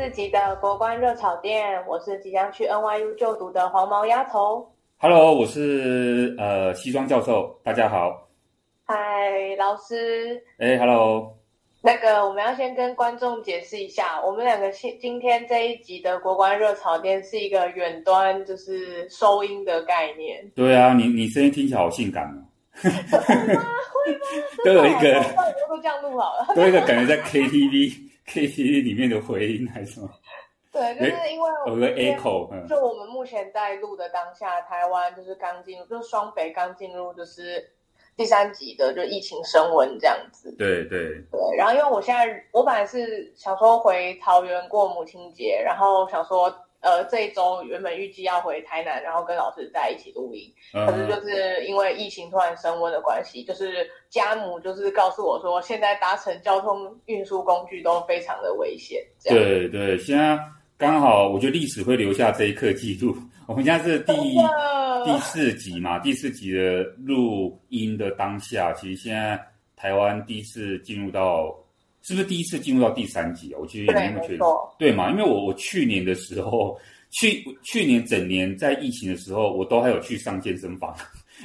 四集的国关热炒店，我是即将去 NYU 就读的黄毛丫头。Hello，我是呃西装教授，大家好。嗨，老师。哎，Hello。那个我们要先跟观众解释一下，我们两个今今天这一集的国关热炒店是一个远端就是收音的概念。对啊，你你声音听起来好性感哦。会吗？会吗？都有一个，都这样录好了。都有一个感觉在 KTV KTV 里面的回音还是什么？对，就是因为有个 echo。就我们目前在录的当下，台湾就是刚进入，就是双北刚进入，就是第三级的就疫情升温这样子。对对对。然后因为我现在我本来是想说回桃园过母亲节，然后想说。呃，这一周原本预计要回台南，然后跟老师在一起录音，嗯，可是就是因为疫情突然升温的关系，就是家母就是告诉我说，现在搭乘交通运输工具都非常的危险。对对，现在刚好我觉得历史会留下这一刻记录。我们现在是第第四集嘛，第四集的录音的当下，其实现在台湾第一次进入到。是不是第一次进入到第三级啊？我其实也没有确定，对嘛？因为我我去年的时候，去去年整年在疫情的时候，我都还有去上健身房，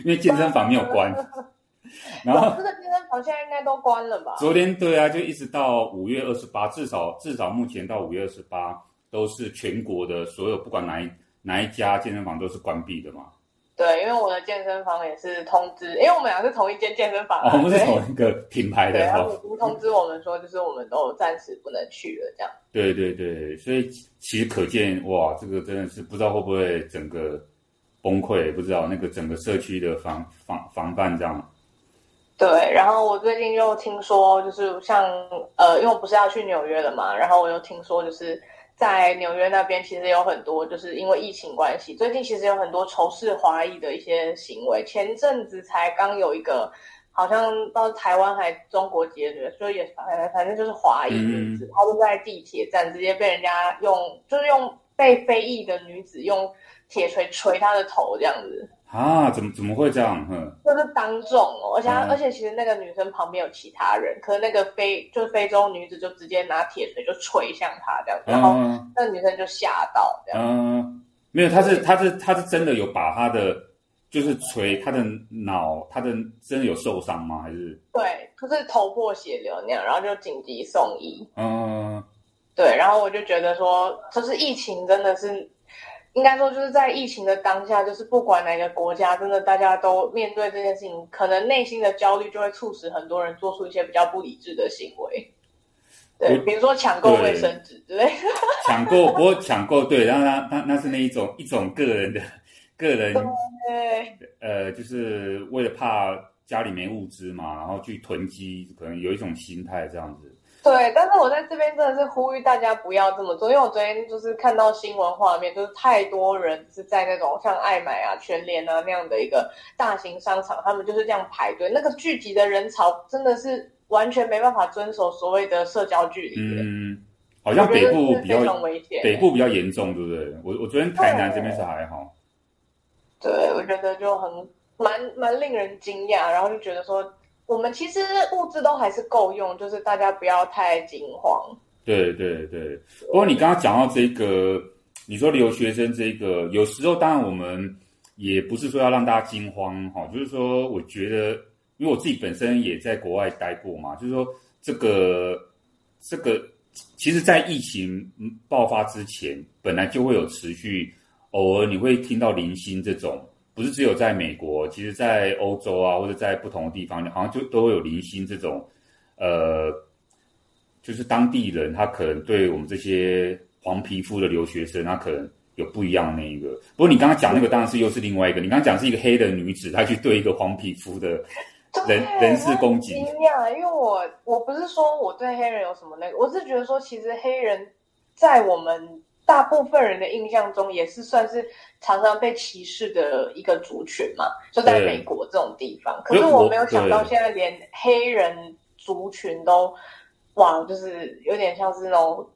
因为健身房没有关。然后这个健身房现在应该都关了吧？昨天对啊，就一直到五月二十八，至少至少目前到五月二十八都是全国的所有不管哪一哪一家健身房都是关闭的嘛。对，因为我的健身房也是通知，因为我们俩是同一间健身房，哦，我们是同一个品牌的，然后已经通知我们说，就是我们都暂时不能去了，这样。对对对，所以其实可见，哇，这个真的是不知道会不会整个崩溃，不知道那个整个社区的防防防范这样。对，然后我最近又听说，就是像呃，因为我不是要去纽约了嘛，然后我又听说就是。在纽约那边，其实有很多，就是因为疫情关系，最近其实有很多仇视华裔的一些行为。前阵子才刚有一个，好像到台湾还中国结的，所以也反反正就是华裔女子，她就在地铁站直接被人家用，就是用被非裔的女子用铁锤锤她的头这样子。啊，怎么怎么会这样？哼，就是当众哦，而且、嗯、而且其实那个女生旁边有其他人，可是那个非就是非洲女子就直接拿铁锤就锤向她这样子，然后那个女生就吓到这样。嗯，没有，她是她是她是真的有把她的就是锤她的脑，她的真的有受伤吗？还是？对，可是头破血流那样，然后就紧急送医。嗯，对，然后我就觉得说，就是疫情真的是。应该说，就是在疫情的当下，就是不管哪个国家，真的大家都面对这件事情，可能内心的焦虑就会促使很多人做出一些比较不理智的行为。对，比如说抢购卫生纸，对，抢购，不过抢购，对，然后那那那是那一种一种个人的个人，对，呃，就是为了怕家里没物资嘛，然后去囤积，可能有一种心态这样子。对，但是我在这边真的是呼吁大家不要这么做，因为我昨天就是看到新闻画面，就是太多人是在那种像爱买啊、全联啊那样的一个大型商场，他们就是这样排队，那个聚集的人潮真的是完全没办法遵守所谓的社交距离。嗯，好像北部比较危险，北部比较严重，对不对？我我昨天台南这边是还好。对，我觉得就很蛮蛮令人惊讶，然后就觉得说。我们其实物资都还是够用，就是大家不要太惊慌。对对对。不过你刚刚讲到这个，你说留学生这个，有时候当然我们也不是说要让大家惊慌哈，就是说我觉得，因为我自己本身也在国外待过嘛，就是说这个这个，其实，在疫情爆发之前，本来就会有持续，偶尔你会听到零星这种。不是只有在美国，其实，在欧洲啊，或者在不同的地方，好像就都会有零星这种，呃，就是当地人他可能对我们这些黄皮肤的留学生，他可能有不一样的那一个。不过你刚刚讲那个当然是又是另外一个，你刚刚讲是一个黑的女子，她去对一个黄皮肤的人人事攻击。惊讶，因为我我不是说我对黑人有什么那个，我是觉得说其实黑人在我们。大部分人的印象中，也是算是常常被歧视的一个族群嘛，就在美国这种地方。可是我没有想到，现在连黑人族群都，哇，就是有点像是那种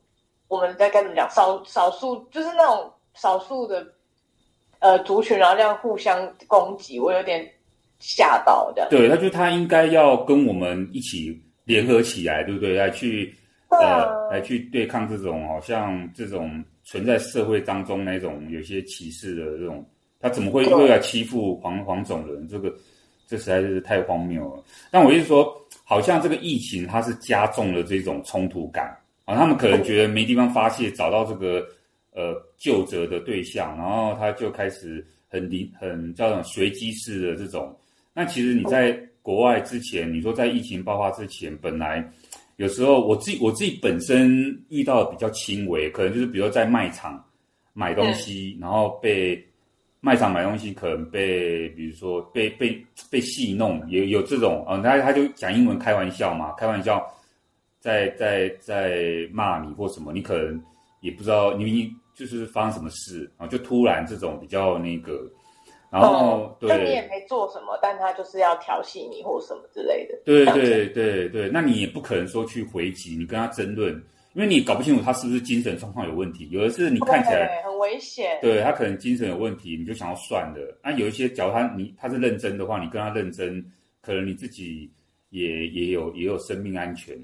我们在该怎么讲，少少数就是那种少数的呃族群，然后这样互相攻击，我有点吓到这样。对，他就他应该要跟我们一起联合起来，对不对？来去。呃来去对抗这种好像这种存在社会当中那种有些歧视的这种，他怎么会又要欺负黄黄种人？这个这实在是太荒谬了。但我意思说，好像这个疫情它是加重了这种冲突感啊，他们可能觉得没地方发泄，找到这个呃救责的对象，然后他就开始很离很叫什么随机式的这种。那其实你在国外之前，你说在疫情爆发之前，本来有时候我自己我自己本身遇到的比较轻微，可能就是比如说在卖场买东西，然后被卖场买东西可能被比如说被被被戏弄，也有这种啊，他他就讲英文开玩笑嘛，开玩笑在在在骂你或什么，你可能也不知道你就是发生什么事啊，就突然这种比较那个。然后，对，就你也没做什么，但他就是要调戏你或什么之类的。对对对对，那你也不可能说去回击，你跟他争论，因为你搞不清楚他是不是精神状况有问题。有的是你看起来很危险，对他可能精神有问题，你就想要算了。那有一些，假如他你他是认真的话，你跟他认真，可能你自己也也有也有生命安全。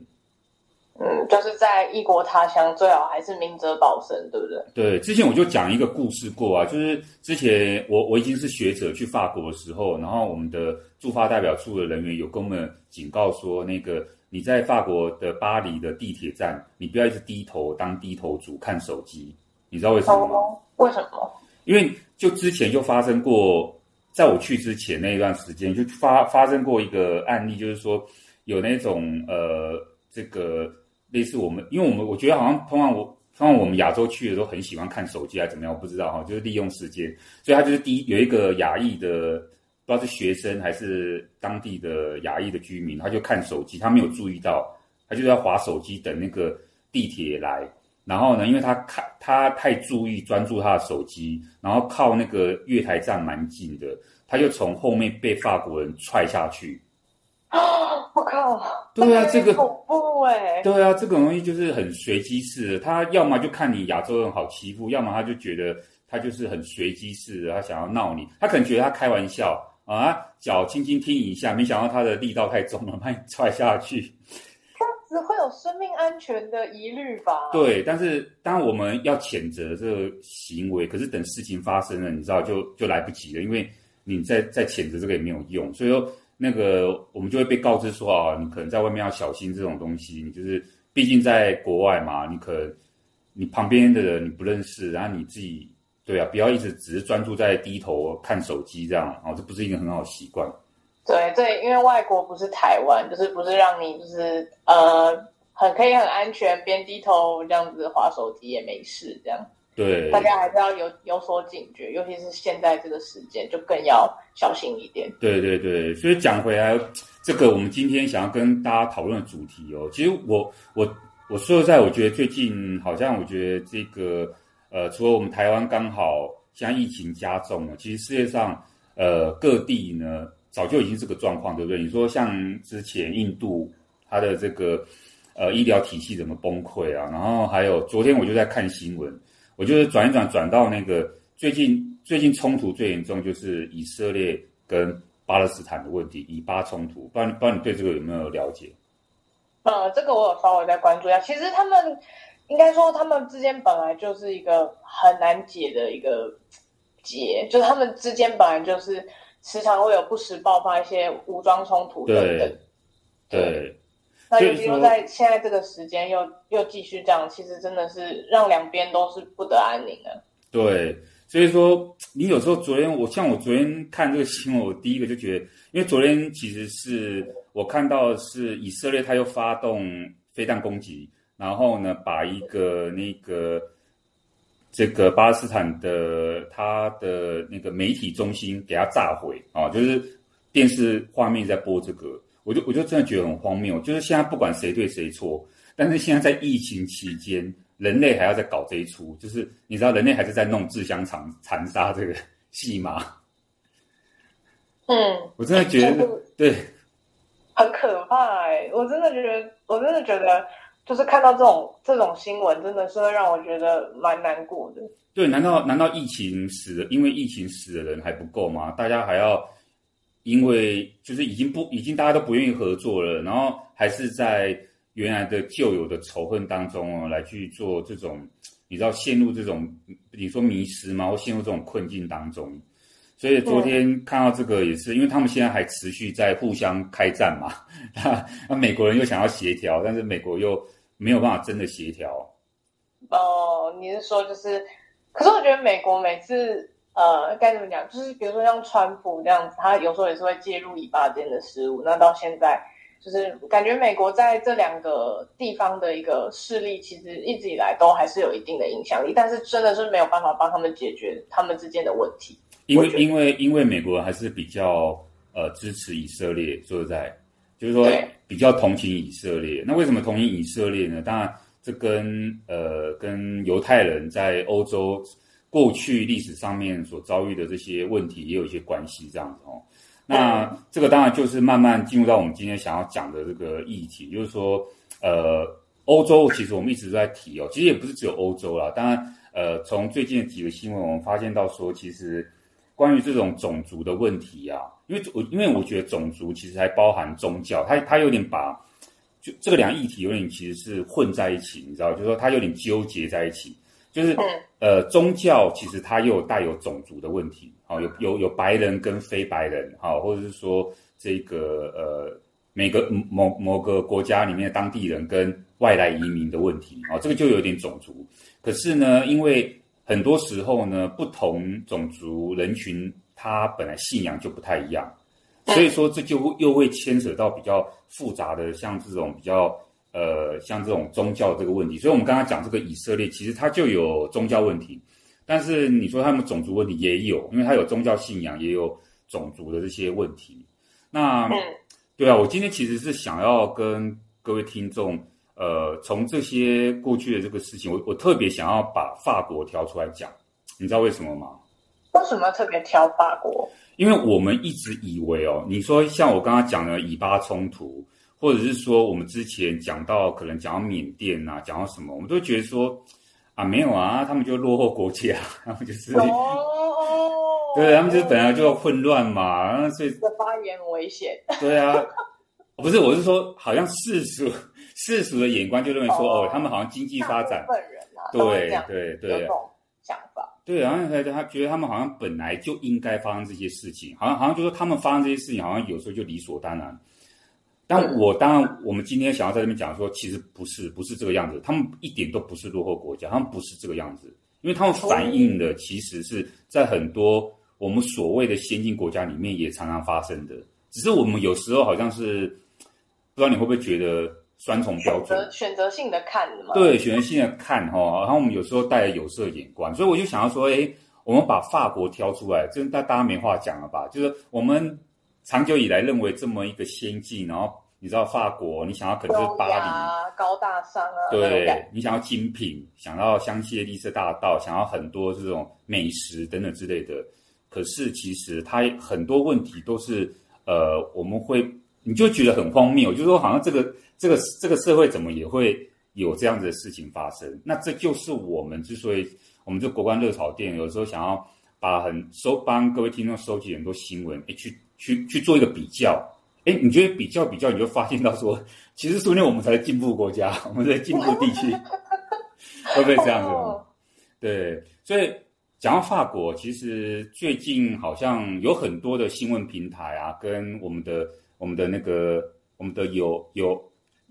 嗯，就是在异国他乡，最好还是明哲保身，对不对？对，之前我就讲一个故事过啊，就是之前我我已经是学者去法国的时候，然后我们的驻法代表处的人员有跟我们警告说，那个你在法国的巴黎的地铁站，你不要一直低头当低头族看手机，你知道为什么吗？哦，为什么？因为就之前就发生过，在我去之前那一段时间就发发生过一个案例，就是说有那种呃这个。类似我们，因为我们我觉得好像通常我通常我们亚洲去的时候很喜欢看手机啊，怎么样？我不知道哈，就是利用时间。所以他就是第一有一个亚裔的，不知道是学生还是当地的亚裔的居民，他就看手机，他没有注意到，他就在划手机等那个地铁来。然后呢，因为他看他太注意专注他的手机，然后靠那个月台站蛮近的，他就从后面被法国人踹下去。啊！我靠！对啊，这个恐怖哎！对啊，这个东西就是很随机式的。他要么就看你亚洲人好欺负，要么他就觉得他就是很随机式的，他想要闹你。他可能觉得他开玩笑啊，脚轻轻踢一下，没想到他的力道太重了，把你踹下去。这样子会有生命安全的疑虑吧？对，但是当然我们要谴责这个行为，可是等事情发生了，你知道就就来不及了，因为你在在谴责这个也没有用，所以说。那个我们就会被告知说啊，你可能在外面要小心这种东西。你就是毕竟在国外嘛，你可能你旁边的人你不认识，然后你自己对啊，不要一直只是专注在低头看手机这样，哦，这不是一个很好的习惯。对对，因为外国不是台湾，就是不是让你就是呃很可以很安全边低头这样子滑手机也没事这样。对，大家还是要有有所警觉，尤其是现在这个时间，就更要小心一点。对对对，所以讲回来，这个我们今天想要跟大家讨论的主题哦，其实我我我说实在，我觉得最近好像我觉得这个呃，除了我们台湾刚好现在疫情加重了，其实世界上呃各地呢早就已经是这个状况，对不对？你说像之前印度它的这个呃医疗体系怎么崩溃啊？然后还有昨天我就在看新闻。我就是转一转，转到那个最近最近冲突最严重，就是以色列跟巴勒斯坦的问题，以巴冲突。不知道不知道你对这个有没有了解？呃，这个我有稍微在关注一下。其实他们应该说，他们之间本来就是一个很难解的一个结，就是他们之间本来就是时常会有不时爆发一些武装冲突等等。对。对那尤其说在现在这个时间又又继续这样，其实真的是让两边都是不得安宁的。对，所以说你有时候昨天我像我昨天看这个新闻，我第一个就觉得，因为昨天其实是我看到的是以色列他又发动飞弹攻击，然后呢把一个那个这个巴勒斯坦的他的那个媒体中心给他炸毁啊，就是电视画面在播这个。我就我就真的觉得很荒谬，就是现在不管谁对谁错，但是现在在疫情期间，人类还要在搞这一出，就是你知道人类还是在弄自相残残杀这个 戏码。嗯，我真的觉得、这个、对，很可怕哎、欸！我真的觉得，我真的觉得，就是看到这种这种新闻，真的是会让我觉得蛮难过的。对，难道难道疫情死了？因为疫情死的人还不够吗？大家还要？因为就是已经不已经大家都不愿意合作了，然后还是在原来的旧有的仇恨当中哦，来去做这种，你知道陷入这种你说迷失吗？或陷入这种困境当中。所以昨天看到这个也是，因为他们现在还持续在互相开战嘛。那美国人又想要协调，但是美国又没有办法真的协调。哦，你是说就是？可是我觉得美国每次呃该怎么讲，就是比如说像川普这样子，他有时候也是会介入以巴间的事务。那到现在，就是感觉美国在这两个地方的一个势力，其实一直以来都还是有一定的影响力，但是真的是没有办法帮他们解决他们之间的问题。因为因为因为美国人还是比较呃支持以色列，说实在，就是说比较同情以色列。那为什么同情以色列呢？当然，这跟呃跟犹太人在欧洲过去历史上面所遭遇的这些问题也有一些关系，这样子哦。那这个当然就是慢慢进入到我们今天想要讲的这个议题，就是说呃欧洲其实我们一直都在提哦，其实也不是只有欧洲啦。当然呃从最近的几个新闻，我们发现到说其实。关于这种种族的问题啊，因为我因为我觉得种族其实还包含宗教，它它有点把就这个两个议题有点其实是混在一起，你知道，就是说它有点纠结在一起，就是呃宗教其实它又有带有种族的问题，好，有有有白人跟非白人，好，或者是说这个呃每个某某个国家里面的当地人跟外来移民的问题，啊，这个就有点种族，可是呢，因为很多时候呢，不同种族人群他本来信仰就不太一样，所以说这就又会牵扯到比较复杂的，像这种比较呃，像这种宗教这个问题。所以我们刚刚讲这个以色列，其实它就有宗教问题，但是你说他们种族问题也有，因为它有宗教信仰，也有种族的这些问题。那对啊，我今天其实是想要跟各位听众。呃，从这些过去的这个事情，我我特别想要把法国挑出来讲，你知道为什么吗？为什么特别挑法国？因为我们一直以为哦，你说像我刚刚讲的以巴冲突，或者是说我们之前讲到可能讲到缅甸啊，讲到什么，我们都觉得说啊，没有啊，他们就落后国家，他们就是哦，对，他们就是本来就要混乱嘛，所以这发言很危险。对啊，不是，我是说，好像世俗。世俗的眼光就认为说，哦，哦，他们好像经济发展，本人啊，对对对，想法，对，然后他他觉得他们好像本来就应该发生这些事情，好像好像就说他们发生这些事情，好像有时候就理所当然。但我当然，我们今天想要在这边讲说，其实不是，不是这个样子，他们一点都不是落后国家，他们不是这个样子，因为他们反映的其实是在很多我们所谓的先进国家里面也常常发生的，只是我们有时候好像是不知道你会不会觉得。双重标准，选择性的看嘛？对，选择性的看哈，然后我们有时候带有色眼光，所以我就想要说，哎，我们把法国挑出来，这大大家没话讲了吧？就是我们长久以来认为这么一个先进，然后你知道法国，你想要可能是巴黎高大上啊，对，你想要精品，想要香榭丽舍大道，想要很多这种美食等等之类的，可是其实它很多问题都是呃，我们会你就觉得很荒谬，就是说好像这个。这个这个社会怎么也会有这样子的事情发生？那这就是我们之所以我们这国关热炒店有时候想要把很收帮各位听众收集很多新闻，诶去去去做一个比较。诶你觉得比较比较，你就发现到说，其实说不定我们才是进步国家，我们在进步地区，会不会这样子？哦、对，所以讲到法国，其实最近好像有很多的新闻平台啊，跟我们的我们的那个我们的有有。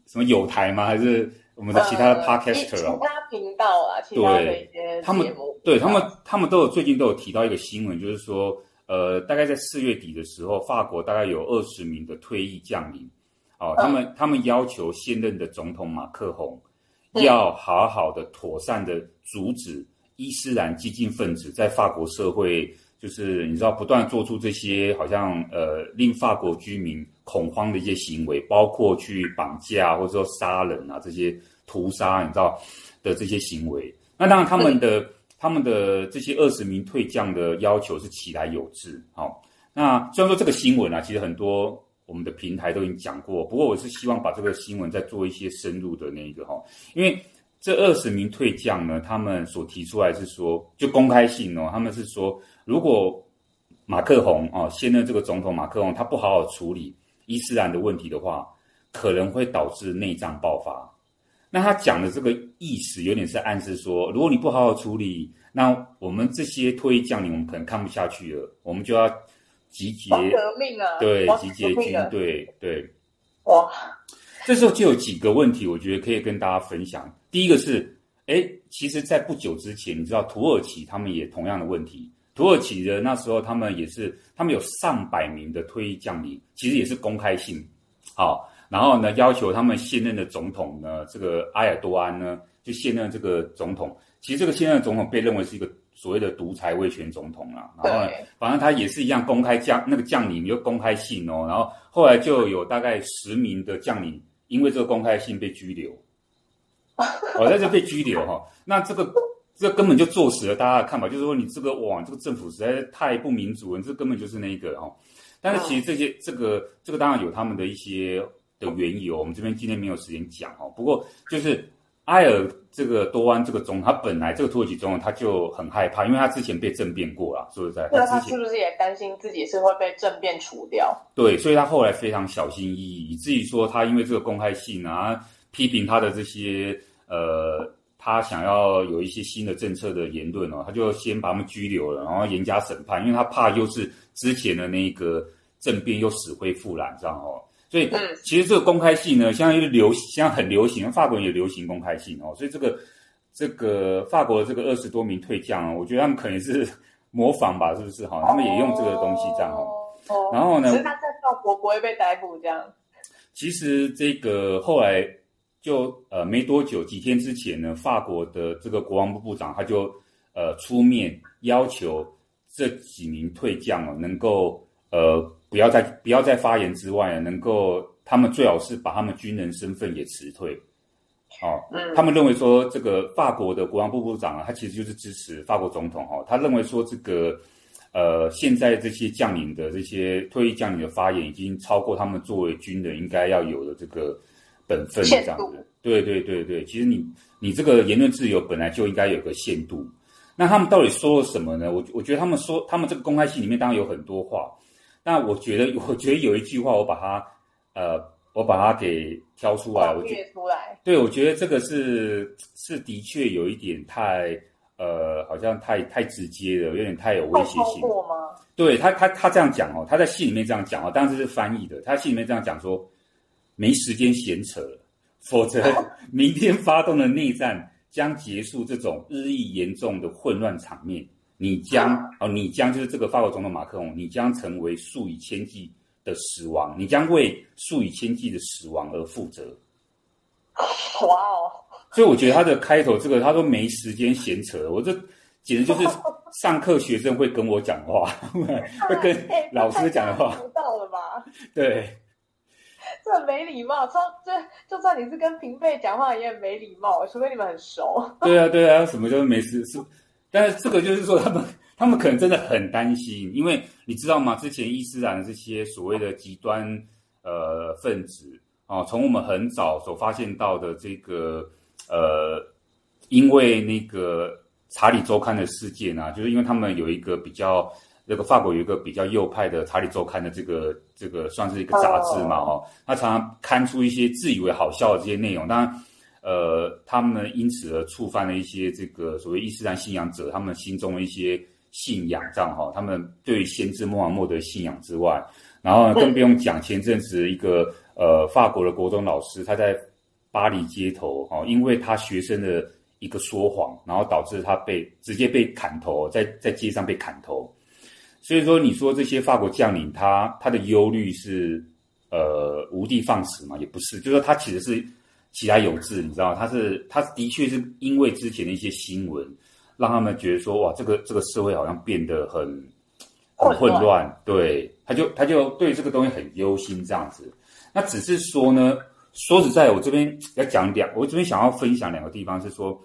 什么有台吗？还是我们的其他的 podcaster 啊？其他频道啊，其他的一些他们对他们他们都有最近都有提到一个新闻，就是说，呃，大概在四月底的时候，法国大概有二十名的退役将领，哦，他们、嗯、他们要求现任的总统马克宏要好好的妥善的阻止伊斯兰激进分子在法国社会。就是你知道，不断做出这些好像呃令法国居民恐慌的一些行为，包括去绑架或者说杀人啊这些屠杀，你知道的这些行为。那当然，他们的他们的这些二十名退将的要求是其来有自。好，那虽然说这个新闻啊，其实很多我们的平台都已经讲过，不过我是希望把这个新闻再做一些深入的那个哈，因为这二十名退将呢，他们所提出来是说，就公开性哦，他们是说。如果马克宏啊，现任这个总统马克宏他不好好处理伊斯兰的问题的话，可能会导致内脏爆发。那他讲的这个意思有点是暗示说，如果你不好好处理，那我们这些退役将领，我们可能看不下去了，我们就要集结革命啊，对，集结军队，对。哇，这时候就有几个问题，我觉得可以跟大家分享。第一个是，哎，其实，在不久之前，你知道土耳其他们也同样的问题。土耳其的那时候，他们也是，他们有上百名的退役将领，其实也是公开性，好，然后呢，要求他们现任的总统呢，这个埃尔多安呢，就现任这个总统。其实这个现任的总统被认为是一个所谓的独裁威权总统啦。然后呢，反正他也是一样公开将那个将领就公开信哦，然后后来就有大概十名的将领因为这个公开信被拘留，哦，在这被拘留哈，那这个。这根本就坐实了大家的看法，就是说你这个哇，这个政府实在是太不民主了，你这根本就是那个哦。但是其实这些这个这个当然有他们的一些的缘由，我们这边今天没有时间讲哦。不过就是埃尔这个多安这个总统，他本来这个土耳其总统他就很害怕，因为他之前被政变过了，说实在，那他是不是也担心自己是会被政变除掉？对，所以他后来非常小心翼翼，以至于说他因为这个公开信啊，批评他的这些呃。他想要有一些新的政策的言论哦，他就先把他们拘留了，然后严加审判，因为他怕又是之前的那个政变又死灰复燃，这样哦。所以其实这个公开信呢，现在又流行，现在很流行，法国人也流行公开信哦。所以这个这个法国的这个二十多名退将哦，我觉得他们可能是模仿吧，是不是哈？他们也用这个东西这样哦。然后呢？其实他在法国不会被逮捕这样。其实这个后来。就呃没多久，几天之前呢，法国的这个国防部部长他就呃出面要求这几名退将啊，能够呃不要再不要再发言之外，能够他们最好是把他们军人身份也辞退。好、哦，他们认为说这个法国的国防部部长啊，他其实就是支持法国总统哈、哦，他认为说这个呃现在这些将领的这些退役将领的发言已经超过他们作为军人应该要有的这个。本分这样子，对对对对，其实你你这个言论自由本来就应该有个限度。那他们到底说了什么呢？我我觉得他们说他们这个公开信里面当然有很多话，那我觉得我觉得有一句话我把它呃我把它给挑出来，我觉得出来，对，我觉得这个是是的确有一点太呃好像太太直接了，有点太有威胁性。过吗？对他他他这样讲哦，他在信里面这样讲哦，当然是翻译的，他信里面这样讲说。没时间闲扯了，否则明天发动的内战将结束这种日益严重的混乱场面。你将哦，你将就是这个法国总统马克龙，你将成为数以千计的死亡，你将为数以千计的死亡而负责。哇哦！所以我觉得他的开头这个，他说没时间闲扯，我这简直就是 上课学生会跟我讲话，会跟老师讲的话。知道了吧？对。这很没礼貌，说这就算你是跟平辈讲话也很没礼貌，除非你们很熟。对啊，对啊，什么就是没事是，但是这个就是说他们 他们可能真的很担心，因为你知道吗？之前伊斯兰的这些所谓的极端呃分子啊，从我们很早所发现到的这个呃，因为那个查理周刊的事件啊，就是因为他们有一个比较。那个法国有一个比较右派的《查理周刊》的这个这个算是一个杂志嘛，哦，他常常刊出一些自以为好笑的这些内容，当然，呃，他们因此而触犯了一些这个所谓伊斯兰信仰者他们心中的一些信仰，这样哈，他们对先知穆罕默德信仰之外，然后更不用讲前阵子一个呃法国的国中老师，他在巴黎街头哈，因为他学生的一个说谎，然后导致他被直接被砍头，在在街上被砍头。所以说，你说这些法国将领他，他他的忧虑是，呃，无的放矢嘛？也不是，就是说他其实是其来有志，你知道，他是他的确是因为之前的一些新闻，让他们觉得说，哇，这个这个社会好像变得很很混乱，对，他就他就对这个东西很忧心这样子。那只是说呢，说实在，我这边要讲两，我这边想要分享两个地方是说。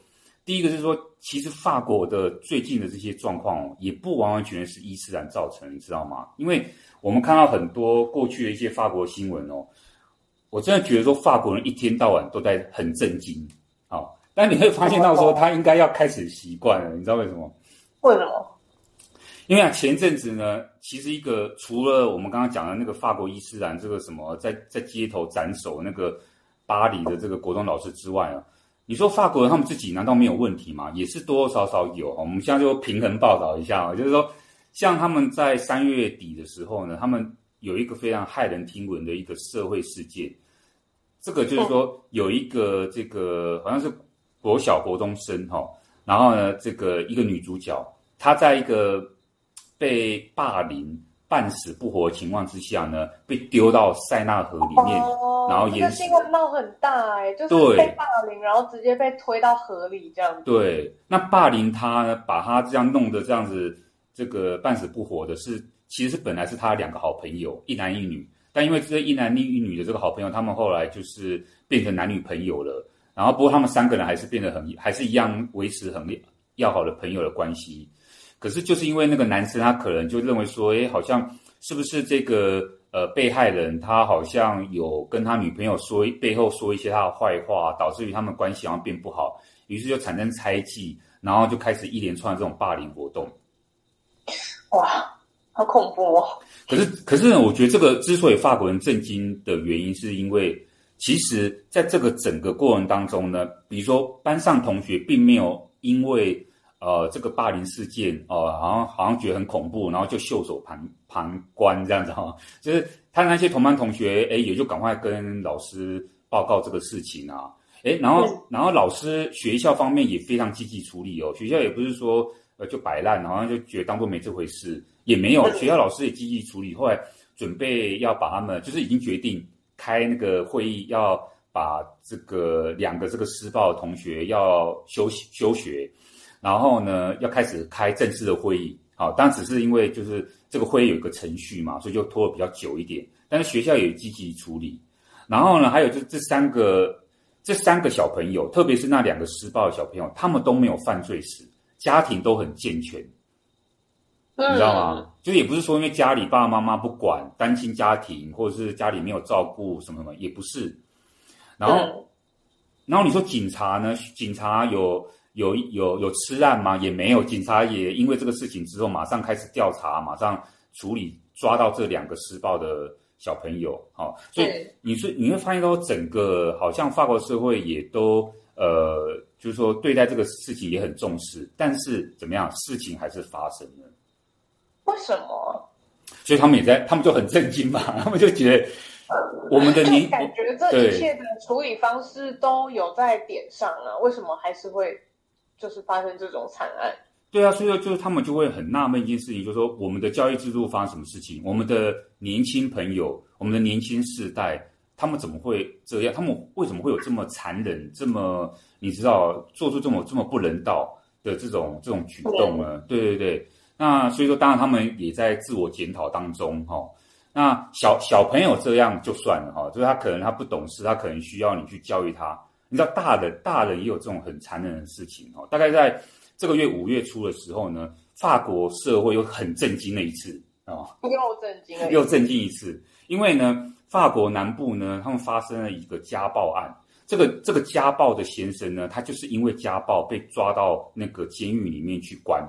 第一个是说，其实法国的最近的这些状况哦，也不完完全全是伊斯兰造成，你知道吗？因为我们看到很多过去的一些法国新闻哦，我真的觉得说法国人一天到晚都在很震惊，好，但你会发现到说他应该要开始习惯了，你知道为什么？为什么？因为啊，前阵子呢，其实一个除了我们刚刚讲的那个法国伊斯兰这个什么在在街头斩首那个巴黎的这个国中老师之外啊，你说法国人他们自己难道没有问题吗？也是多多少少有。我们现在就平衡报道一下啊，就是说，像他们在三月底的时候呢，他们有一个非常骇人听闻的一个社会事件，这个就是说有一个这个好像是国小国中生哈，然后呢，这个一个女主角她在一个。被霸凌半死不活的情况之下呢，被丢到塞纳河里面，哦、然后淹死。这个新闻闹很大哎、欸，就是被霸凌，然后直接被推到河里这样子。对，那霸凌她呢，把她这样弄得这样子，这个半死不活的是，其实是本来是他两个好朋友，一男一女，但因为这一男一女的这个好朋友，他们后来就是变成男女朋友了。然后不过他们三个人还是变得很，还是一样维持很要好的朋友的关系。可是就是因为那个男生，他可能就认为说，诶，好像是不是这个呃被害人，他好像有跟他女朋友说背后说一些他的坏话，导致于他们关系好像变不好，于是就产生猜忌，然后就开始一连串这种霸凌活动。哇，好恐怖哦！可是，可是呢，我觉得这个之所以法国人震惊的原因，是因为其实在这个整个过程当中呢，比如说班上同学并没有因为。呃，这个霸凌事件，哦、呃，好像好像觉得很恐怖，然后就袖手旁旁观这样子哈、哦。就是他那些同班同学，哎，也就赶快跟老师报告这个事情啊。哎，然后然后老师学校方面也非常积极处理哦。学校也不是说呃就摆烂，好像就觉得当做没这回事，也没有。学校老师也积极处理，后来准备要把他们，就是已经决定开那个会议，要把这个两个这个施暴的同学要休休学。然后呢，要开始开正式的会议，好，当然只是因为就是这个会议有一个程序嘛，所以就拖得比较久一点。但是学校也积极处理。然后呢，还有就这三个这三个小朋友，特别是那两个施暴的小朋友，他们都没有犯罪史，家庭都很健全，你知道吗？就也不是说因为家里爸爸妈妈不管，单亲家庭，或者是家里没有照顾什么什么，也不是。然后，然后你说警察呢？警察有。有有有吃案吗？也没有，警察也因为这个事情之后，马上开始调查，马上处理，抓到这两个施暴的小朋友。好、哦，所以你是你会发现到整个好像法国社会也都呃，就是说对待这个事情也很重视，但是怎么样，事情还是发生了。为什么？所以他们也在，他们就很震惊嘛，他们就觉得我们的你感觉这一切的处理方式都有在点上啊，为什么还是会？就是发生这种惨案，对啊，所以说就是他们就会很纳闷一件事情，就是说我们的教育制度发生什么事情？我们的年轻朋友，我们的年轻世代，他们怎么会这样？他们为什么会有这么残忍、这么你知道做出这么这么不人道的这种这种举动呢？对对对，那所以说当然他们也在自我检讨当中哈、哦。那小小朋友这样就算了哈、哦，就是他可能他不懂事，他可能需要你去教育他。你知道大人大人也有这种很残忍的事情哦。大概在这个月五月初的时候呢，法国社会又很震惊了一次哦，又震惊，又震惊一次。因为呢，法国南部呢，他们发生了一个家暴案。这个这个家暴的先生呢，他就是因为家暴被抓到那个监狱里面去关。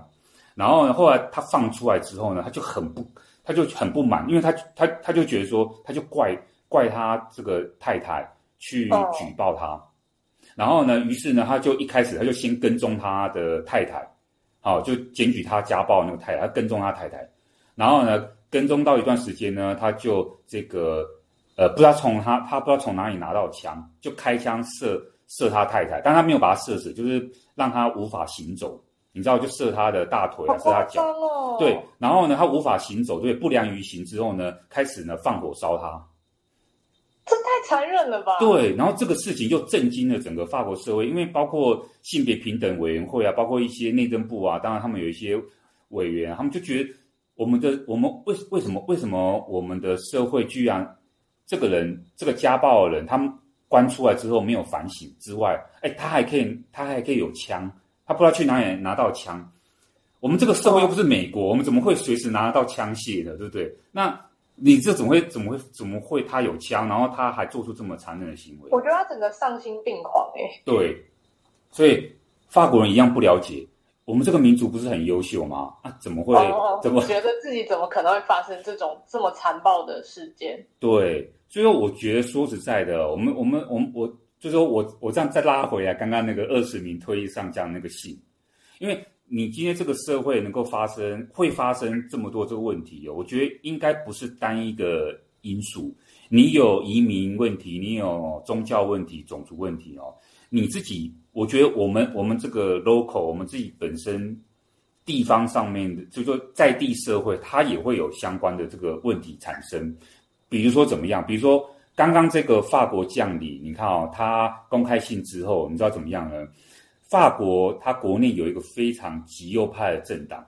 然后呢，后来他放出来之后呢，他就很不他就很不满，因为他他他就觉得说，他就怪怪他这个太太去举报他。哦然后呢，于是呢，他就一开始他就先跟踪他的太太，好，就检举他家暴那个太太，他跟踪他太太。然后呢，跟踪到一段时间呢，他就这个呃，不知道从他他不知道从哪里拿到枪，就开枪射射他太太，但他没有把他射死，就是让他无法行走。你知道，就射他的大腿啊，射他脚。哦。对，然后呢，他无法行走，对，不良于行之后呢，开始呢放火烧他。这太残忍了吧？对，然后这个事情就震惊了整个法国社会，因为包括性别平等委员会啊，包括一些内政部啊，当然他们有一些委员，他们就觉得我们的我们为为什么为什么我们的社会居然这个人这个家暴的人，他们关出来之后没有反省之外，哎，他还可以他还可以有枪，他不知道去哪里拿到枪。我们这个社会又不是美国，我们怎么会随时拿得到枪械的，对不对？那。你这怎么会怎么会怎么会他有枪，然后他还做出这么残忍的行为？我觉得他整个丧心病狂哎。对，所以法国人一样不了解。我们这个民族不是很优秀吗？啊，怎么会？哦、怎么觉得自己怎么可能会发生这种这么残暴的事件？对，所以说我觉得说实在的，我们我们我们我，就是说我我这样再拉回来，刚刚那个二十名退役上将那个信，因为你今天这个社会能够发生会发生这么多这个问题哦，我觉得应该不是单一个因素，你有移民问题，你有宗教问题、种族问题哦，你自己。我觉得我们我们这个 local，我们自己本身地方上面的，就是说在地社会，它也会有相关的这个问题产生。比如说怎么样？比如说刚刚这个法国将领，你看哦，他公开信之后，你知道怎么样呢？法国它国内有一个非常极右派的政党，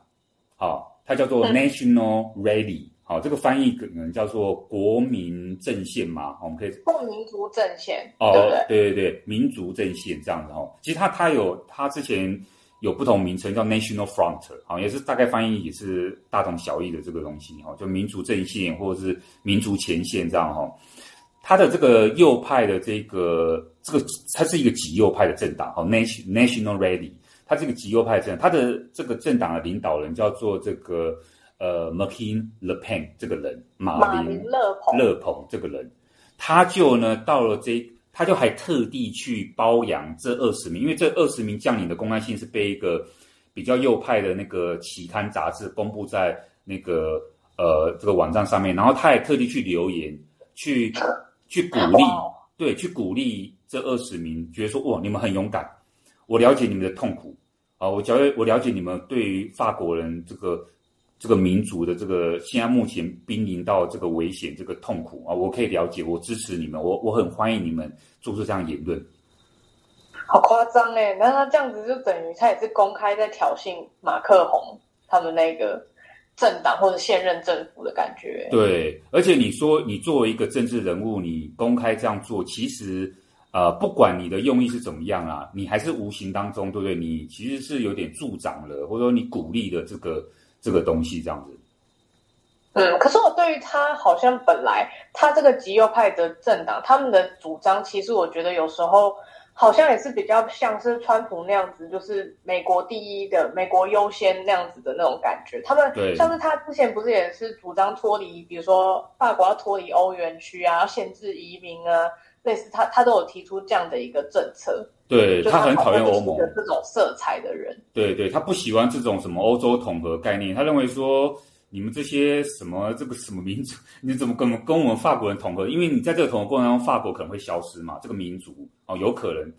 好，它叫做 National Rally。好，这个翻译可能叫做国民阵线嘛，我们可以。共民族阵线。哦，对对对，民族阵线这样子哦。其实它它有它之前有不同名称叫 National Front，好，也是大概翻译也是大同小异的这个东西哈，就民族阵线或者是民族前线这样哈。它的这个右派的这个这个它是一个极右派的政党哦，National National Rally，它是一个极右派的政党，它的这个政党的领导人叫做这个。呃，Marine Le Pen 这个人，马林勒庞勒庞这个人，他就呢到了这，他就还特地去包养这二十名，因为这二十名将领的公开信是被一个比较右派的那个期刊杂志公布在那个呃这个网站上面，然后他也特地去留言，去去鼓励，对，去鼓励这二十名，觉得说哇，你们很勇敢，我了解你们的痛苦啊，我了我了解你们对于法国人这个。这个民族的这个现在目前濒临到这个危险、这个痛苦啊，我可以了解，我支持你们，我我很欢迎你们做出这样言论。好夸张哎！那他这样子就等于他也是公开在挑衅马克宏他们那个政党或者现任政府的感觉。对，而且你说你作为一个政治人物，你公开这样做，其实呃，不管你的用意是怎么样啊，你还是无形当中，对不对？你其实是有点助长了，或者说你鼓励的这个。这个东西这样子，嗯，可是我对于他好像本来他这个极右派的政党，他们的主张其实我觉得有时候好像也是比较像是川普那样子，就是美国第一的、美国优先那样子的那种感觉。他们像是他之前不是也是主张脱离，比如说法国要脱离欧元区啊，要限制移民啊，类似他他都有提出这样的一个政策。对，他很讨厌欧盟这种色彩的人，对对，他不喜欢这种什么欧洲统合概念。他认为说，你们这些什么这个什么民族，你怎么跟跟我们法国人统合？因为你在这个统合过程当中，法国可能会消失嘛，这个民族哦，有可能。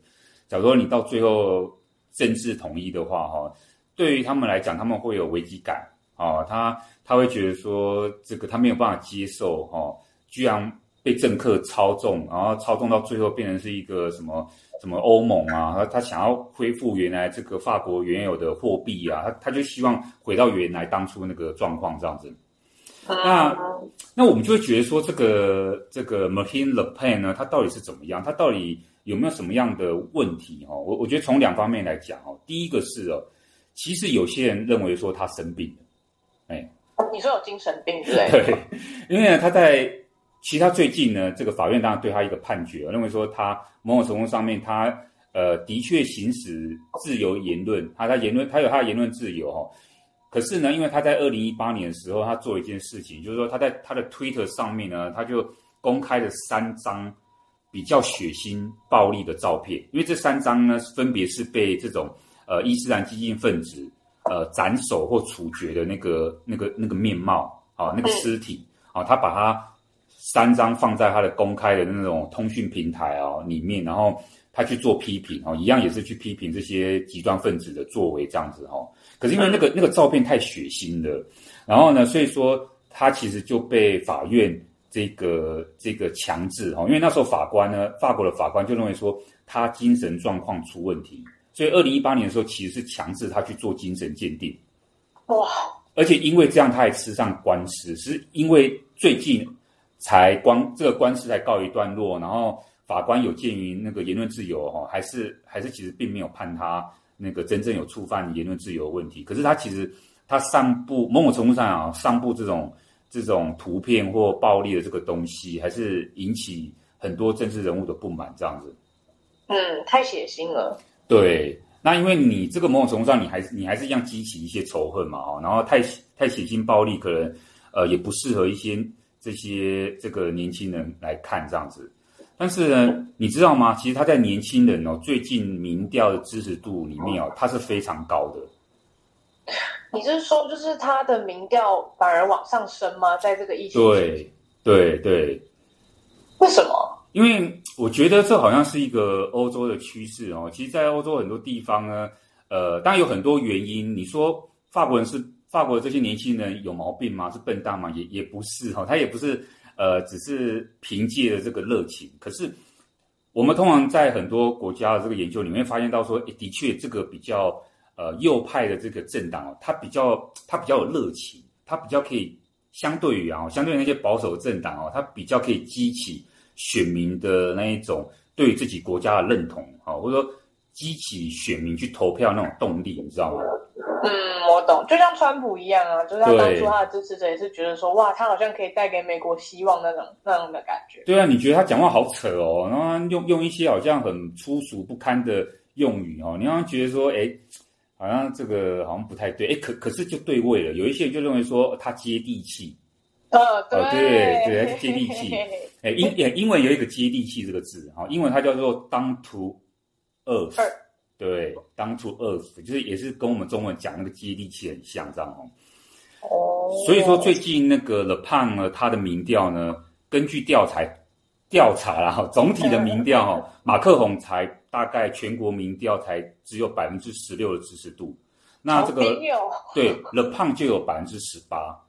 假如说你到最后政治统一的话，哈，对于他们来讲，他们会有危机感啊，他他会觉得说，这个他没有办法接受哈，居然被政客操纵，然后操纵到最后变成是一个什么？什么欧盟啊，他他想要恢复原来这个法国原有的货币啊，他他就希望回到原来当初那个状况这样子。那那我们就会觉得说，这个这个 Marine Le Pen 呢，他到底是怎么样？他到底有没有什么样的问题？哈，我我觉得从两方面来讲哦，第一个是哦，其实有些人认为说他生病了，哎，你说有精神病对？对，因为呢他在。其实他最近呢，这个法院当然对他一个判决，认为说他某种程度上面他呃的确行使自由言论，他他言论他有他的言论自由哈。可是呢，因为他在二零一八年的时候，他做一件事情，就是说他在他的 Twitter 上面呢，他就公开了三张比较血腥暴力的照片，因为这三张呢分别是被这种呃伊斯兰激进分子呃斩首或处决的那个那个那个面貌啊，那个尸体啊，他把它。三张放在他的公开的那种通讯平台啊里面，然后他去做批评哦，一样也是去批评这些极端分子的作为这样子哈。可是因为那个那个照片太血腥了，然后呢，所以说他其实就被法院这个这个强制哈，因为那时候法官呢，法国的法官就认为说他精神状况出问题，所以二零一八年的时候其实是强制他去做精神鉴定。哇！而且因为这样，他还吃上官司，是因为最近。才光这个官司才告一段落，然后法官有鉴于那个言论自由哈，还是还是其实并没有判他那个真正有触犯言论自由的问题。可是他其实他散布某种程度上啊，散布这种这种图片或暴力的这个东西，还是引起很多政治人物的不满这样子。嗯，太血腥了。对，那因为你这个某种程度上，你还是你还是一样激起一些仇恨嘛，哦，然后太太血腥暴力，可能呃也不适合一些这些这个年轻人来看这样子。但是呢，你知道吗？其实他在年轻人哦，最近民调的支持度里面哦，他是非常高的。你是说，就是他的民调反而往上升吗？在这个疫情？对对对。为什么？因为我觉得这好像是一个欧洲的趋势哦。其实，在欧洲很多地方呢，呃，当然有很多原因。你说法国人是法国的这些年轻人有毛病吗？是笨蛋吗？也也不是哈、他也不是呃，只是凭借着这个热情。可是，我们通常在很多国家的这个研究里面发现到说，的确这个比较。呃，右派的这个政党哦，它比较它比较有热情，它比较可以相对于啊，相对于那些保守政党哦，它比较可以激起选民的那一种对自己国家的认同啊，或者说激起选民去投票那种动力，你知道吗？嗯，我懂，就像川普一样啊，就像当初他的支持者也是觉得说，哇，他好像可以带给美国希望那种那样的感觉。对啊，你觉得他讲话好扯哦，然后用用一些好像很粗俗不堪的用语哦，你好像觉得说，哎。好像这个好像不太对，哎，可可是就对位了。有一些人就认为说他接地气，呃、哦，对对对，他是接地气。哎，英英文有一个接地气这个字，哈，英文它叫做 down to earth，对当初饿死就是也是跟我们中文讲那个接地气很像，这样哦。哦，所以说最近那个 The Pan 呢，他的民调呢，根据调查调查啦，哈，总体的民调哈，马克宏才。大概全国民调才只有百分之十六的支持度，那这个对 The Pan 就有百分之十八，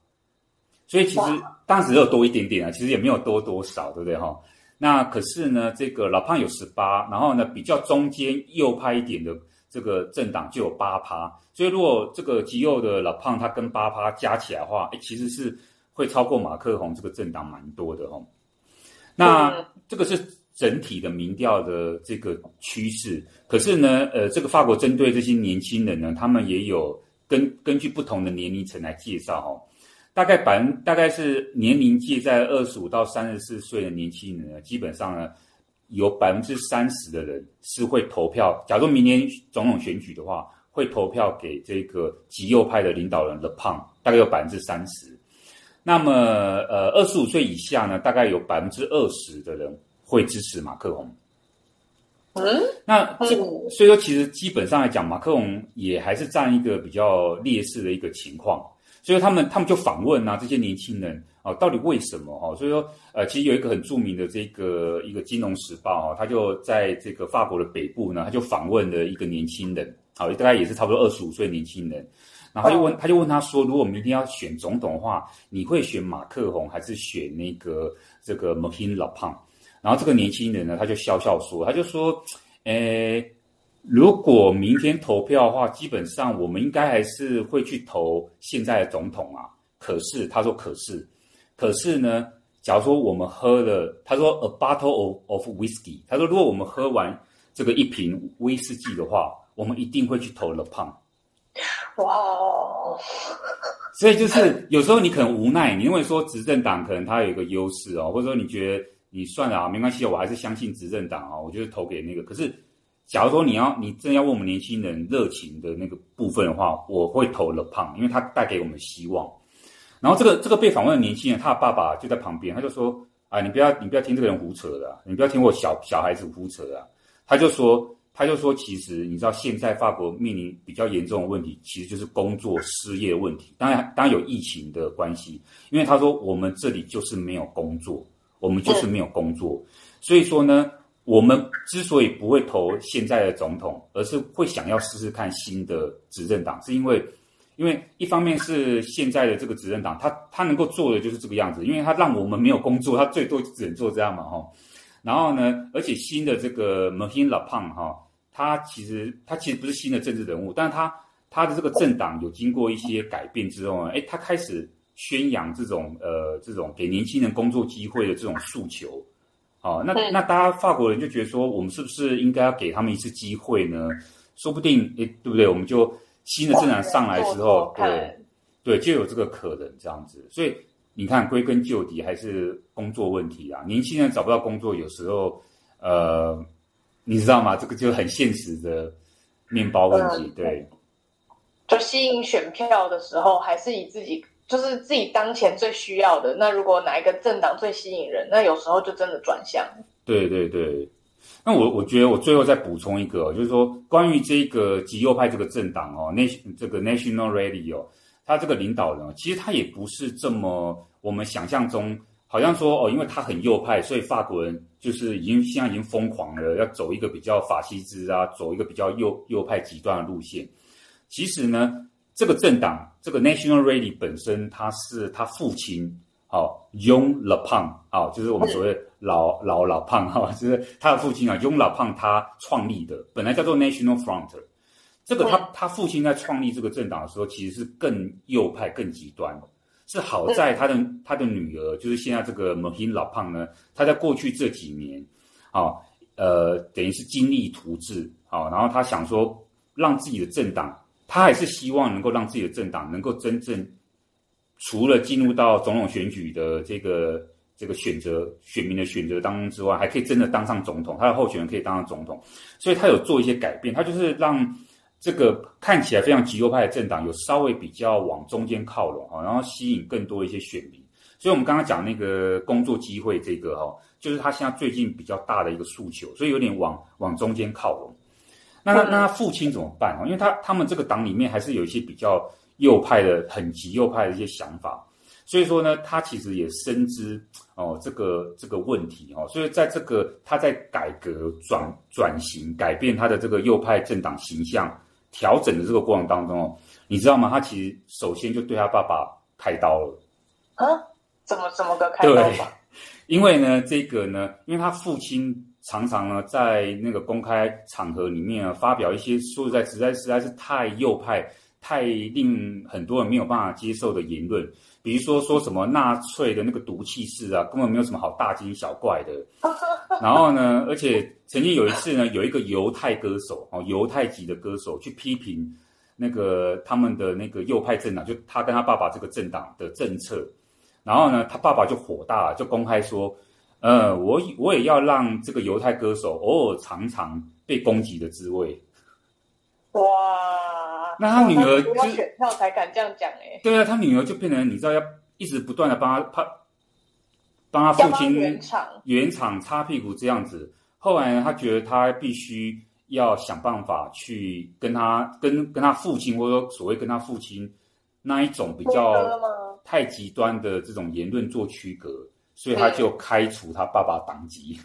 所以其实当时有多一点点啊，其实也没有多多少，对不对哈？那可是呢，这个老胖有十八，然后呢比较中间右派一点的这个政党就有八趴，所以如果这个极右的 Le Pen 它跟八趴加起来的话，哎，其实是会超过马克宏这个政党蛮多的哦。那这个是。整体的民调的这个趋势，可是呢，呃，这个法国针对这些年轻人呢，他们也有根根据不同的年龄层来介绍哦。大概百分大概是年龄介在二十五到三十四岁的年轻人呢，基本上呢，有百分之三十的人是会投票。假如明年总统选举的话，会投票给这个极右派的领导人 Le Pen，大概有百分之三十。那么，呃，二十五岁以下呢，大概有百分之二十的人。会支持马克龙，嗯，那这所以说，其实基本上来讲，马克龙也还是占一个比较劣势的一个情况。所以他们他们就访问啊，这些年轻人啊，到底为什么哈？所以说，呃，其实有一个很著名的这个一个《金融时报》啊，他就在这个法国的北部呢，他就访问了一个年轻人，好，大概也是差不多二十五岁年轻人，然后他就问他就问他说，如果明天要选总统的话，你会选马克宏还是选那个这个 Marine Le Pen？然后这个年轻人呢，他就笑笑说，他就说，诶，如果明天投票的话，基本上我们应该还是会去投现在的总统啊。可是他说，可是，可是呢，假如说我们喝了，他说 a bottle of of whiskey，他说如果我们喝完这个一瓶威士忌的话，我们一定会去投了胖。哇哦！所以就是有时候你可能无奈，你认为说执政党可能他有一个优势哦，或者说你觉得。你算了啊，没关系，我还是相信执政党啊，我就是投给那个。可是，假如说你要，你真要问我们年轻人热情的那个部分的话，我会投 Le Pen，因为他带给我们希望。然后这个这个被访问的年轻人，他的爸爸就在旁边，他就说：“啊，你不要你不要听这个人胡扯的啊，你不要听我小小孩子胡扯的啊。”他就说他就说，其实你知道现在法国面临比较严重的问题，其实就是工作失业的问题。当然当然有疫情的关系，因为他说我们这里就是没有工作。我们就是没有工作，所以说呢，我们之所以不会投现在的总统，而是会想要试试看新的执政党，是因为，因为一方面是现在的这个执政党，他他能够做的就是这个样子，因为他让我们没有工作，他最多只能做这样嘛，哈。然后呢，而且新的这个 Marine Le Pen 哈，他其实他其实不是新的政治人物，但是他他的这个政党有经过一些改变之后呢，哎，他开始。宣扬这种呃这种给年轻人工作机会的这种诉求，好、哦，那那大家法国人就觉得说，我们是不是应该要给他们一次机会呢？说不定诶，对不对？我们就新的政党上来之后，对对，就有这个可能这样子。所以你看，归根究底还是工作问题啊。年轻人找不到工作，有时候呃，你知道吗？这个就很现实的，面包问题，嗯、对。就吸引选票的时候，还是以自己就是自己当前最需要的。那如果哪一个政党最吸引人，那有时候就真的转向。对对对。那我我觉得我最后再补充一个，就是说关于这个极右派这个政党哦，Nation 这个 National Rally 哦，他这个领导人其实他也不是这么我们想象中，好像说哦，因为他很右派，所以法国人就是已经现在已经疯狂了，要走一个比较法西斯啊，走一个比较右右派极端的路线。其实呢，这个政党这个 National Rally 本身，他是他父亲，好、哦、Jean Le p a n 啊，就是我们所谓老老老胖哈、哦，就是他的父亲啊，Young l e 他创立的，本来叫做 National Front。这个他他父亲在创立这个政党的时候，其实是更右派、更极端。是好在他的他的女儿，就是现在这个 Marine Le Pen 呢，他在过去这几年，啊、哦，呃，等于是精力图治，好、哦，然后他想说，让自己的政党。他还是希望能够让自己的政党能够真正，除了进入到总统选举的这个这个选择选民的选择当中之外，还可以真的当上总统。他的候选人可以当上总统，所以他有做一些改变。他就是让这个看起来非常极右派的政党有稍微比较往中间靠拢哈，然后吸引更多一些选民。所以我们刚刚讲那个工作机会这个哈，就是他现在最近比较大的一个诉求，所以有点往往中间靠拢。那那那他父亲怎么办？因为他他们这个党里面还是有一些比较右派的、很极右派的一些想法，所以说呢，他其实也深知哦这个这个问题哦，所以在这个他在改革转转型、改变他的这个右派政党形象、调整的这个过程当中哦，你知道吗？他其实首先就对他爸爸开刀了啊？怎么怎么个开刀法？因为呢，这个呢，因为他父亲。常常呢，在那个公开场合里面啊，发表一些说实在、实在、实在是太右派、太令很多人没有办法接受的言论。比如说，说什么纳粹的那个毒气室啊，根本没有什么好大惊小怪的。然后呢，而且曾经有一次呢，有一个犹太歌手哦，犹太籍的歌手去批评那个他们的那个右派政党，就他跟他爸爸这个政党的政策。然后呢，他爸爸就火大了，就公开说。呃，我我也要让这个犹太歌手偶尔尝尝被攻击的滋味。哇！那他女儿就要选票才敢这样讲哎。对啊，他女儿就变成你知道要一直不断的帮他他帮他父亲圆场圆场擦屁股这样子。后来呢，他觉得他必须要想办法去跟他跟跟他父亲，或者说所谓跟他父亲那一种比较太极端的这种言论做区隔。所以他就开除他爸爸党籍。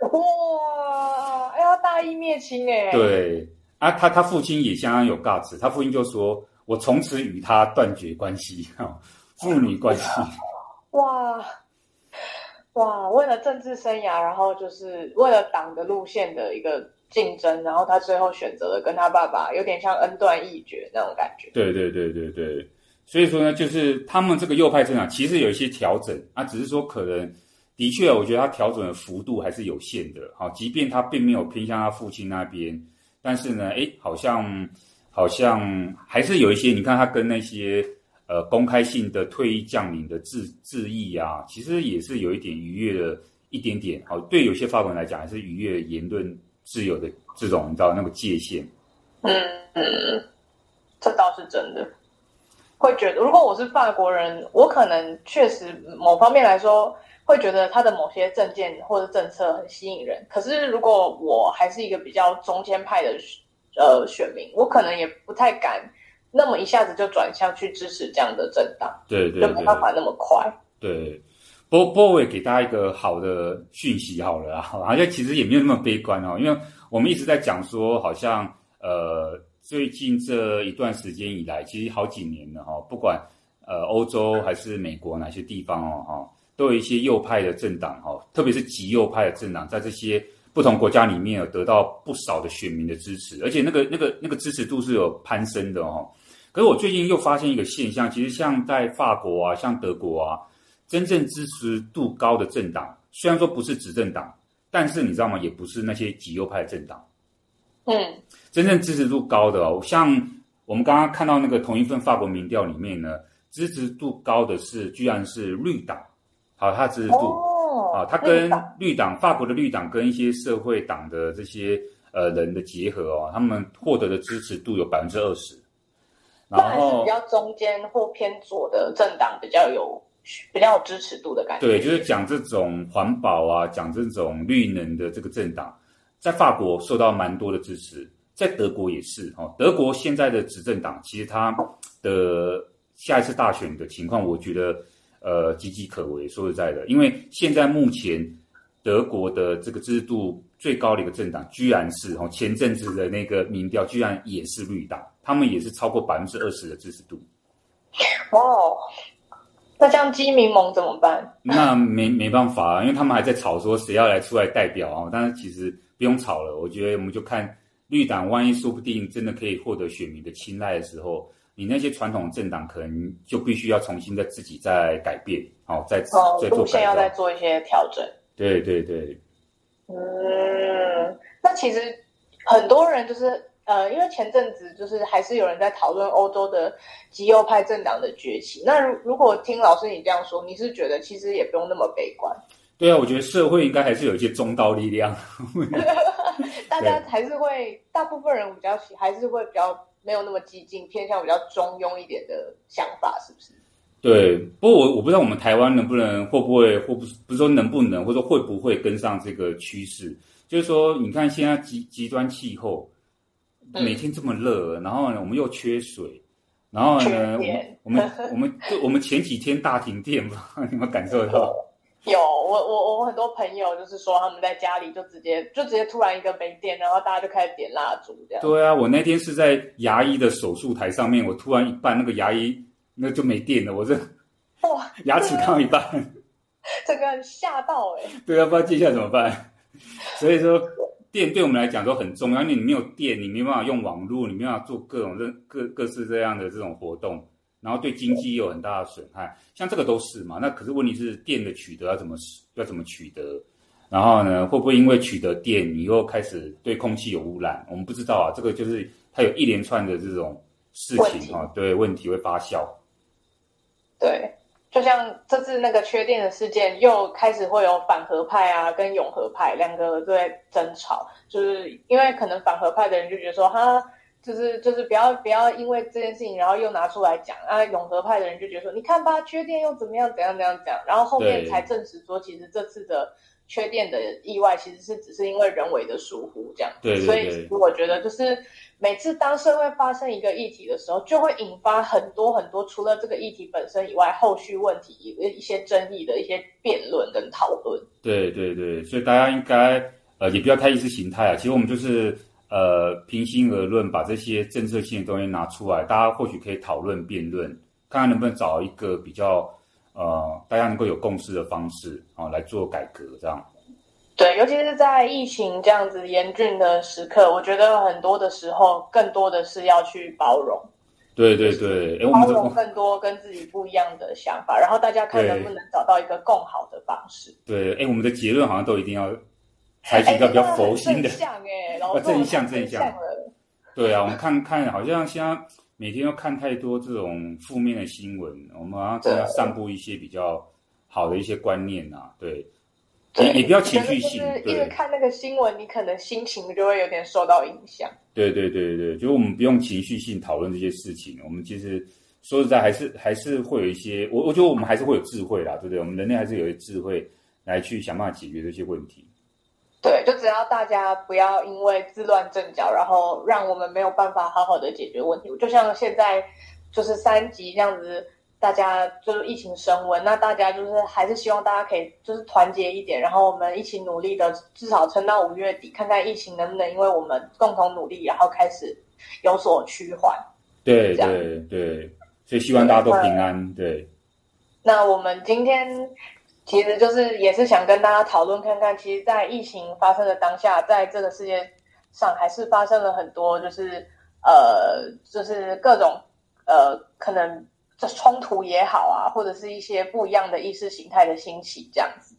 哇！哎呀，大义灭亲哎。对啊，他他父亲也相当有 guts，他父亲就说：“我从此与他断绝关系，父女关系。”哇哇！为了政治生涯，然后就是为了党的路线的一个竞争，然后他最后选择了跟他爸爸有点像恩断义绝那种感觉。对对对对对。所以说呢，就是他们这个右派政党其实有一些调整啊，只是说可能的确，我觉得他调整的幅度还是有限的。好，即便他并没有偏向他父亲那边，但是呢，诶，好像好像还是有一些。你看他跟那些呃公开性的退役将领的致致意啊，其实也是有一点逾越了一点点。好，对有些法文来讲，还是逾越言论自由的这种你知道那个界限。嗯嗯，这倒是真的。会觉得，如果我是法国人，我可能确实某方面来说会觉得他的某些政见或者政策很吸引人。可是，如果我还是一个比较中间派的呃选民，我可能也不太敢那么一下子就转向去支持这样的政党。对对对，就没办法那么快。对，波波我也给大家一个好的讯息好了啊，好像其实也没有那么悲观哦，因为我们一直在讲说，好像呃。最近这一段时间以来，其实好几年了哈，不管呃欧洲还是美国哪些地方哦哈，都有一些右派的政党哈，特别是极右派的政党，在这些不同国家里面有得到不少的选民的支持，而且那个那个那个支持度是有攀升的哈。可是我最近又发现一个现象，其实像在法国啊，像德国啊，真正支持度高的政党，虽然说不是执政党，但是你知道吗？也不是那些极右派的政党。嗯，真正支持度高的哦，像我们刚刚看到那个同一份法国民调里面呢，支持度高的是居然是绿党，好，它支持度啊，它跟绿党，法国的绿党跟一些社会党的这些呃人的结合哦，他们获得的支持度有百分之二十。然后还是比较中间或偏左的政党比较有比较有支持度的感觉。对，就是讲这种环保啊，讲这种绿能的这个政党，在法国受到蛮多的支持，在德国也是哦。德国现在的执政党其实它的下一次大选的情况，我觉得呃岌岌可危。说实在的，因为现在目前德国的这个支持度最高的一个政党，居然是哦前阵子的那个民调，居然也是绿党。他们也是超过百分之二十的支持度，哦，那这样基民盟怎么办？那没没办法啊，因为他们还在吵说谁要来出来代表啊。但是其实不用吵了，我觉得我们就看绿党，万一说不定真的可以获得选民的青睐的时候，你那些传统政党可能就必须要重新再自己再改变，好，再哦，再做路线要再做一些调整。对对对，嗯，那其实很多人就是。呃，因为前阵子就是还是有人在讨论欧洲的极右派政党的崛起。那如如果听老师你这样说，你是觉得其实也不用那么悲观？对啊，我觉得社会应该还是有一些中道力量。大家还是会，大部分人比较还是会比较没有那么激进，偏向比较中庸一点的想法，是不是？对，不过我我不知道我们台湾能不能，会不会，或不是不是说能不能，或者说会不会跟上这个趋势？就是说，你看现在极极端气候。每天这么热，然后呢，我们又缺水，然后呢，我们我们就我们前几天大停电嘛，你有没有感受到？有，我我我很多朋友就是说他们在家里就直接就直接突然一个没电，然后大家就开始点蜡烛这样。对啊，我那天是在牙医的手术台上面，我突然一半那个牙医那就没电了，我这哇 牙齿刚一半，这个吓到哎、欸。对啊，不知道接下来怎么办，所以说。电对我们来讲都很重要，因为你没有电，你没办法用网络，你没办法做各种各各各式这样的这种活动，然后对经济有很大的损害。像这个都是嘛，那可是问题是电的取得要怎么要怎么取得？然后呢，会不会因为取得电，你又开始对空气有污染？我们不知道啊，这个就是它有一连串的这种事情啊，对问题会发酵。对。就像这次那个缺电的事件，又开始会有反核派啊，跟永和派两个都在争吵，就是因为可能反核派的人就觉得说，哈，就是就是不要不要因为这件事情，然后又拿出来讲啊，永和派的人就觉得说，你看吧，缺电又怎么样，怎样怎样讲，然后后面才证实说，其实这次的缺电的意外其实是只是因为人为的疏忽这样，对，对，对，所以我觉得就是。每次当社会发生一个议题的时候，就会引发很多很多除了这个议题本身以外，后续问题一些争议的一些辩论跟讨论。对对对，所以大家应该呃也不要太意识形态啊。其实我们就是呃平心而论，把这些政策性的东西拿出来，大家或许可以讨论辩论，看看能不能找一个比较呃大家能够有共识的方式啊、呃、来做改革这样。对，尤其是在疫情这样子严峻的时刻，我觉得很多的时候，更多的是要去包容。对对对，包容更多跟自己不一样的想法，然后大家看能不能找到一个更好的方式。对，哎，我们的结论好像都一定要采取一个比较佛心的，正向哎，正向正向。对啊，我们看看，好像现在每天要看太多这种负面的新闻，我们好像真的要散布一些比较好的一些观念啊，对。你你不要情绪性，就是一直看那个新闻，你可能心情就会有点受到影响。对对对对，就是我们不用情绪性讨论这些事情。我们其实说实在，还是还是会有一些，我我觉得我们还是会有智慧啦，对不对？我们人类还是有一些智慧来去想办法解决这些问题。对，就只要大家不要因为自乱阵脚，然后让我们没有办法好好的解决问题。就像现在就是三级这样子。大家就是疫情升温，那大家就是还是希望大家可以就是团结一点，然后我们一起努力的，至少撑到五月底，看看疫情能不能因为我们共同努力，然后开始有所趋缓。对对对，所以希望大家都平安。对。对那我们今天其实就是也是想跟大家讨论看看，其实，在疫情发生的当下，在这个世界上还是发生了很多，就是呃，就是各种呃可能。这冲突也好啊，或者是一些不一样的意识形态的兴起，这样子，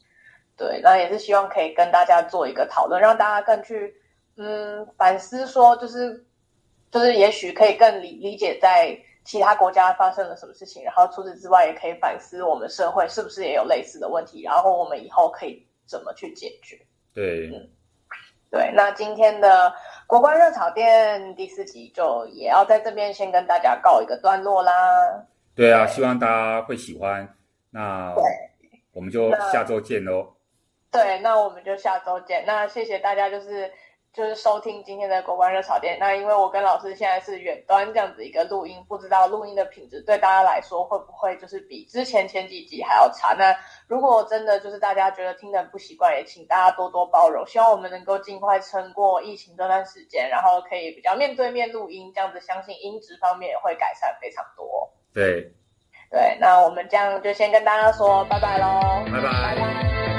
对，那也是希望可以跟大家做一个讨论，让大家更去嗯反思，说就是就是也许可以更理理解在其他国家发生了什么事情，然后除此之外，也可以反思我们社会是不是也有类似的问题，然后我们以后可以怎么去解决。对，嗯，对，那今天的国关热炒店第四集就也要在这边先跟大家告一个段落啦。对啊，希望大家会喜欢。那我们就下周见喽。对，那我们就下周见。那谢谢大家，就是。就是收听今天的国关热炒店。那因为我跟老师现在是远端这样子一个录音，不知道录音的品质对大家来说会不会就是比之前前几集还要差？那如果真的就是大家觉得听得不习惯，也请大家多多包容。希望我们能够尽快撑过疫情这段时间，然后可以比较面对面录音，这样子相信音质方面也会改善非常多。对，对，那我们这样就先跟大家说拜拜喽，拜拜。拜拜。